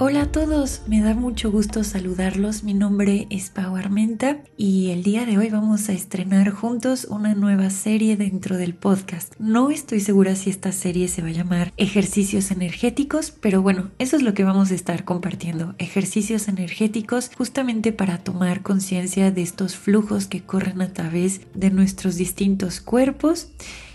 Hola a todos, me da mucho gusto saludarlos. Mi nombre es Pau Armenta y el día de hoy vamos a estrenar juntos una nueva serie dentro del podcast. No estoy segura si esta serie se va a llamar Ejercicios Energéticos, pero bueno, eso es lo que vamos a estar compartiendo. Ejercicios energéticos justamente para tomar conciencia de estos flujos que corren a través de nuestros distintos cuerpos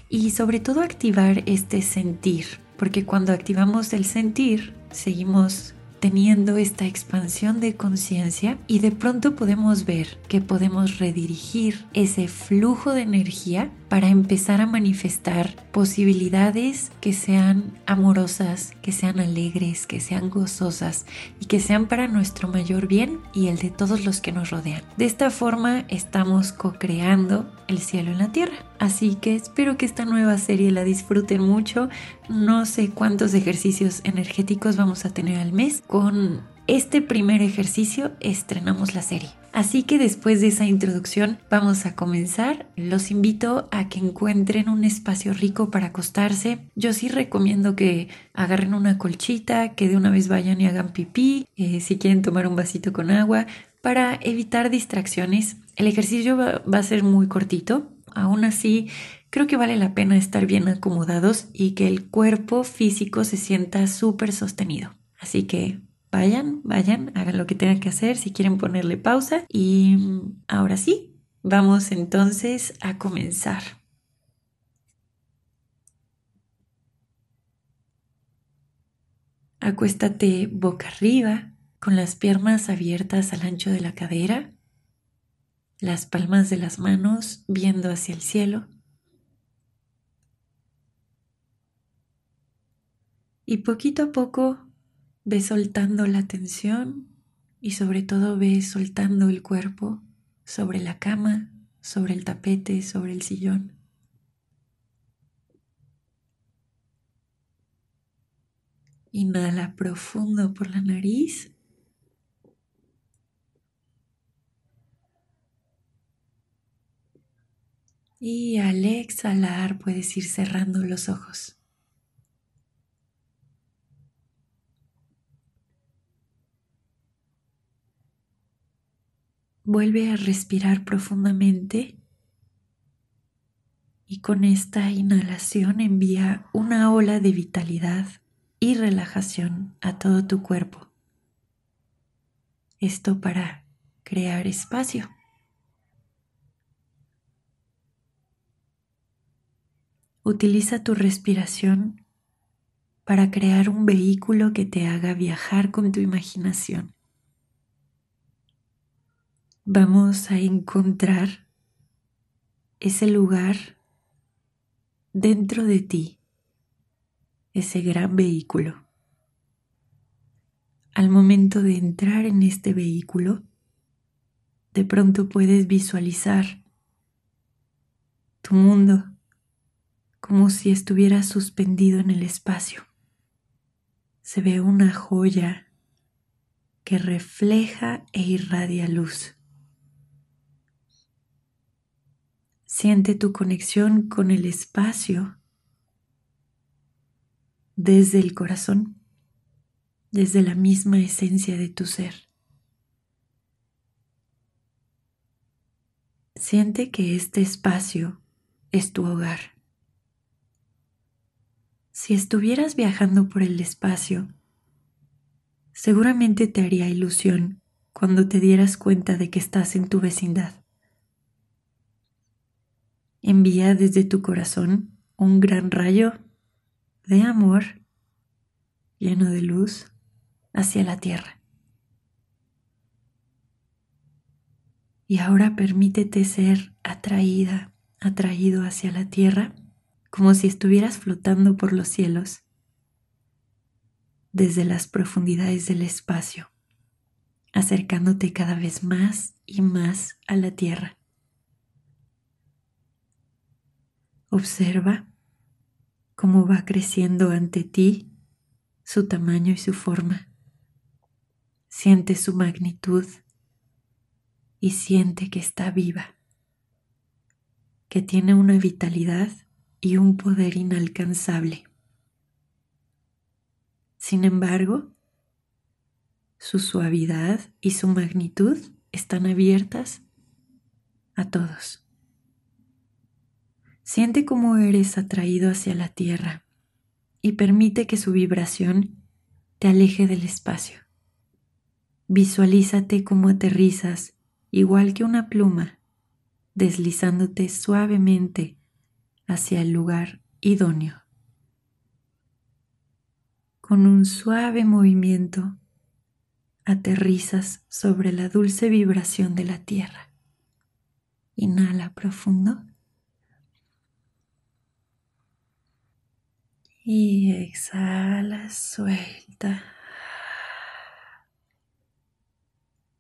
y sobre todo activar este sentir, porque cuando activamos el sentir, seguimos teniendo esta expansión de conciencia y de pronto podemos ver que podemos redirigir ese flujo de energía para empezar a manifestar posibilidades que sean amorosas, que sean alegres, que sean gozosas y que sean para nuestro mayor bien y el de todos los que nos rodean. De esta forma estamos co-creando el cielo en la tierra. Así que espero que esta nueva serie la disfruten mucho. No sé cuántos ejercicios energéticos vamos a tener al mes. Con este primer ejercicio estrenamos la serie. Así que después de esa introducción vamos a comenzar. Los invito a que encuentren un espacio rico para acostarse. Yo sí recomiendo que agarren una colchita, que de una vez vayan y hagan pipí, eh, si quieren tomar un vasito con agua, para evitar distracciones. El ejercicio va, va a ser muy cortito. Aún así, creo que vale la pena estar bien acomodados y que el cuerpo físico se sienta súper sostenido. Así que vayan, vayan, hagan lo que tengan que hacer si quieren ponerle pausa. Y ahora sí, vamos entonces a comenzar. Acuéstate boca arriba, con las piernas abiertas al ancho de la cadera, las palmas de las manos viendo hacia el cielo. Y poquito a poco Ve soltando la tensión y sobre todo ve soltando el cuerpo sobre la cama, sobre el tapete, sobre el sillón. Inhala profundo por la nariz. Y al exhalar puedes ir cerrando los ojos. Vuelve a respirar profundamente y con esta inhalación envía una ola de vitalidad y relajación a todo tu cuerpo. Esto para crear espacio. Utiliza tu respiración para crear un vehículo que te haga viajar con tu imaginación vamos a encontrar ese lugar dentro de ti, ese gran vehículo. Al momento de entrar en este vehículo, de pronto puedes visualizar tu mundo como si estuviera suspendido en el espacio. Se ve una joya que refleja e irradia luz. Siente tu conexión con el espacio desde el corazón, desde la misma esencia de tu ser. Siente que este espacio es tu hogar. Si estuvieras viajando por el espacio, seguramente te haría ilusión cuando te dieras cuenta de que estás en tu vecindad. Envía desde tu corazón un gran rayo de amor lleno de luz hacia la tierra. Y ahora permítete ser atraída, atraído hacia la tierra, como si estuvieras flotando por los cielos, desde las profundidades del espacio, acercándote cada vez más y más a la Tierra. Observa cómo va creciendo ante ti su tamaño y su forma. Siente su magnitud y siente que está viva, que tiene una vitalidad y un poder inalcanzable. Sin embargo, su suavidad y su magnitud están abiertas a todos. Siente cómo eres atraído hacia la tierra y permite que su vibración te aleje del espacio. Visualízate como aterrizas, igual que una pluma, deslizándote suavemente hacia el lugar idóneo. Con un suave movimiento, aterrizas sobre la dulce vibración de la tierra. Inhala profundo. Y exhala, suelta.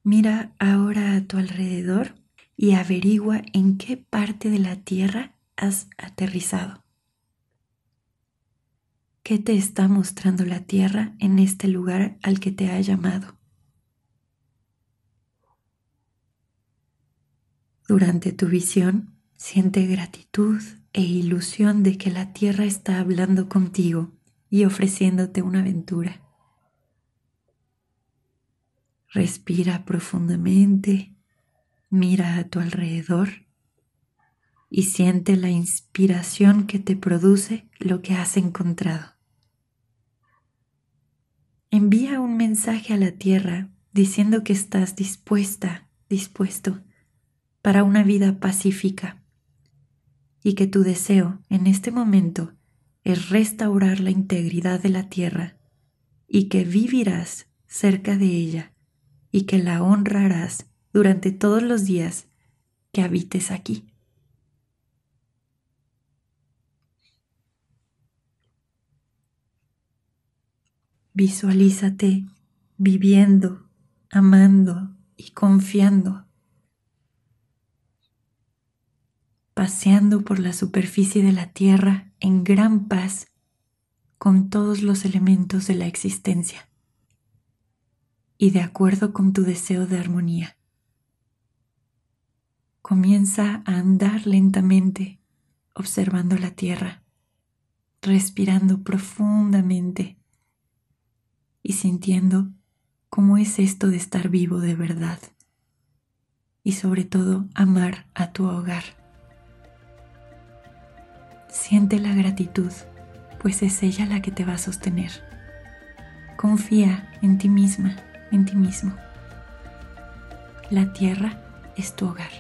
Mira ahora a tu alrededor y averigua en qué parte de la Tierra has aterrizado. ¿Qué te está mostrando la Tierra en este lugar al que te ha llamado? Durante tu visión, siente gratitud e ilusión de que la tierra está hablando contigo y ofreciéndote una aventura. Respira profundamente, mira a tu alrededor y siente la inspiración que te produce lo que has encontrado. Envía un mensaje a la tierra diciendo que estás dispuesta, dispuesto para una vida pacífica y que tu deseo en este momento es restaurar la integridad de la tierra y que vivirás cerca de ella y que la honrarás durante todos los días que habites aquí. Visualízate viviendo, amando y confiando paseando por la superficie de la Tierra en gran paz con todos los elementos de la existencia y de acuerdo con tu deseo de armonía. Comienza a andar lentamente observando la Tierra, respirando profundamente y sintiendo cómo es esto de estar vivo de verdad y sobre todo amar a tu hogar. Siente la gratitud, pues es ella la que te va a sostener. Confía en ti misma, en ti mismo. La tierra es tu hogar.